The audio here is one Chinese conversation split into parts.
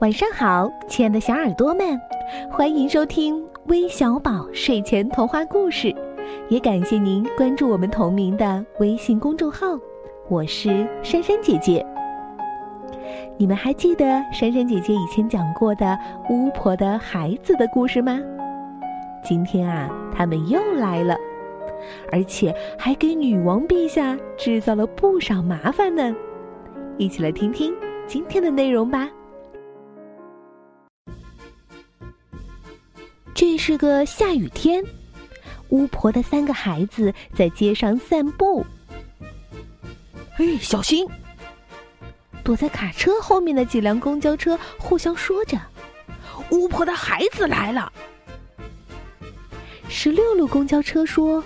晚上好，亲爱的小耳朵们，欢迎收听微小宝睡前童话故事，也感谢您关注我们同名的微信公众号。我是珊珊姐姐。你们还记得珊珊姐姐以前讲过的巫婆的孩子的故事吗？今天啊，他们又来了，而且还给女王陛下制造了不少麻烦呢。一起来听听今天的内容吧。这是个下雨天，巫婆的三个孩子在街上散步。嘿，小心！躲在卡车后面的几辆公交车互相说着：“巫婆的孩子来了。”十六路公交车说：“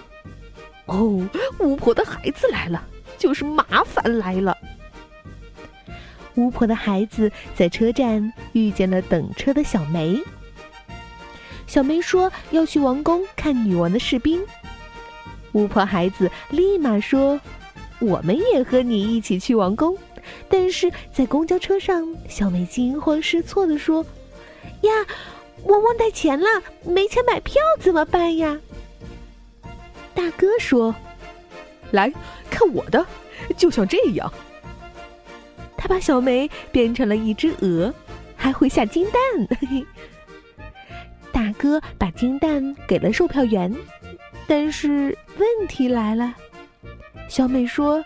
哦，巫婆的孩子来了，就是麻烦来了。”巫婆的孩子在车站遇见了等车的小梅。小梅说要去王宫看女王的士兵。巫婆孩子立马说：“我们也和你一起去王宫。”但是在公交车上，小梅惊慌失措的说：“呀，我忘带钱了，没钱买票怎么办呀？”大哥说：“来看我的，就像这样。”他把小梅变成了一只鹅，还会下金蛋。大哥把金蛋给了售票员，但是问题来了。小美说：“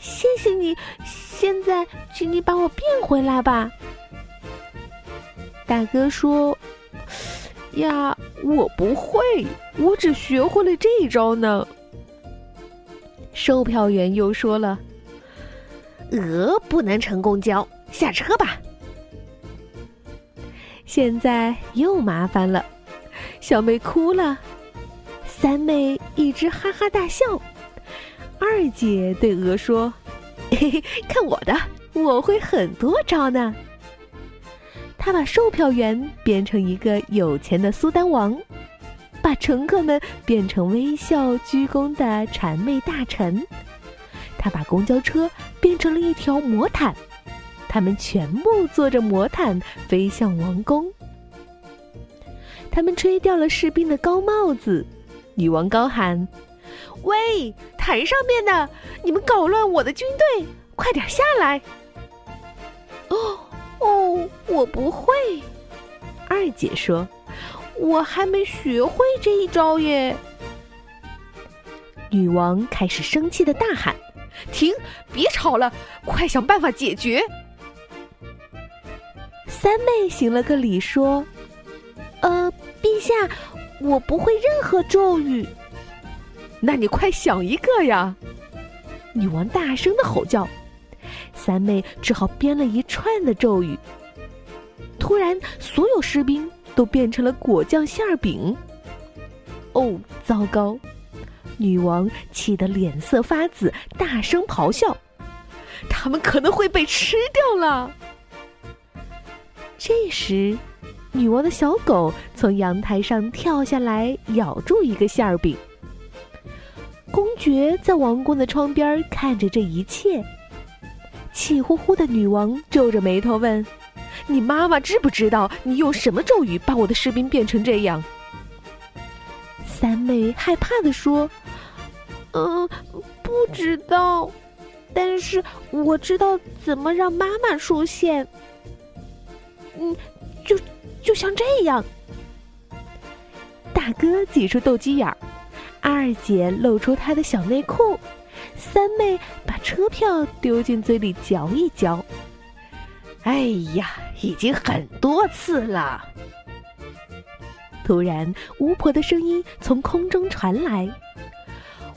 谢谢你，现在请你把我变回来吧。”大哥说：“呀，我不会，我只学会了这一招呢。”售票员又说了：“鹅不能乘公交，下车吧。”现在又麻烦了，小妹哭了，三妹一直哈哈大笑，二姐对鹅说：“嘿嘿，看我的，我会很多招呢。”她把售票员变成一个有钱的苏丹王，把乘客们变成微笑鞠躬的谄媚大臣，她把公交车变成了一条魔毯。他们全部坐着魔毯飞向王宫。他们吹掉了士兵的高帽子，女王高喊：“喂，台上面的，你们搞乱我的军队，快点下来！”哦哦，我不会。二姐说：“我还没学会这一招耶。”女王开始生气的大喊：“停！别吵了，快想办法解决！”三妹行了个礼，说：“呃，陛下，我不会任何咒语。”那你快想一个呀！女王大声的吼叫，三妹只好编了一串的咒语。突然，所有士兵都变成了果酱馅儿饼。哦，糟糕！女王气得脸色发紫，大声咆哮：“他们可能会被吃掉了！”这时，女王的小狗从阳台上跳下来，咬住一个馅儿饼。公爵在王宫的窗边看着这一切，气呼呼的女王皱着眉头问：“你妈妈知不知道你用什么咒语把我的士兵变成这样？”三妹害怕的说：“嗯，不知道，但是我知道怎么让妈妈出现。”嗯，就就像这样。大哥挤出斗鸡眼儿，二姐露出她的小内裤，三妹把车票丢进嘴里嚼一嚼。哎呀，已经很多次了。突然，巫婆的声音从空中传来：“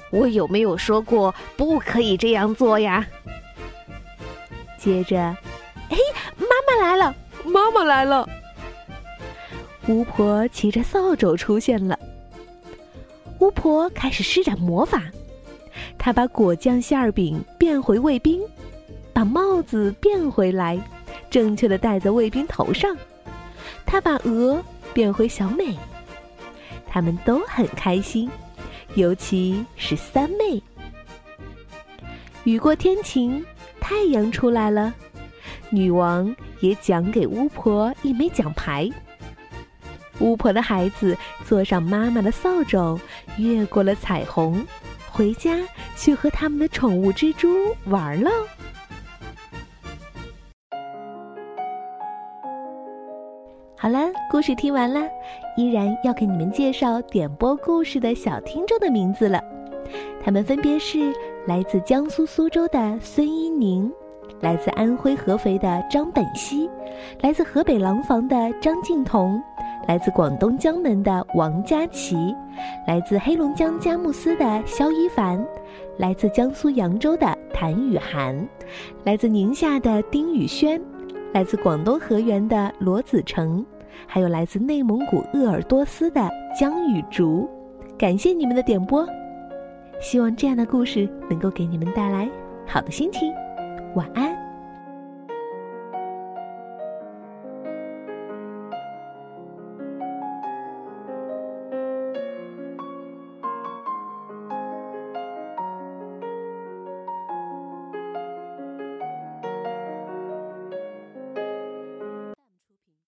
我有没有说过不可以这样做呀？”接着，哎，妈妈来了。妈妈来了！巫婆骑着扫帚出现了。巫婆开始施展魔法，她把果酱馅儿饼变回卫兵，把帽子变回来，正确的戴在卫兵头上。她把鹅变回小美，他们都很开心，尤其是三妹。雨过天晴，太阳出来了。女王也奖给巫婆一枚奖牌。巫婆的孩子坐上妈妈的扫帚，越过了彩虹，回家去和他们的宠物蜘蛛玩了。好了，故事听完了，依然要给你们介绍点播故事的小听众的名字了。他们分别是来自江苏苏州的孙一宁，来自安徽合肥的张本溪，来自河北廊坊的张静彤，来自广东江门的王佳琪，来自黑龙江佳木斯的肖一凡，来自江苏扬州的谭雨涵，来自宁夏的丁宇轩。来自广东河源的罗子成，还有来自内蒙古鄂尔多斯的江雨竹，感谢你们的点播，希望这样的故事能够给你们带来好的心情，晚安。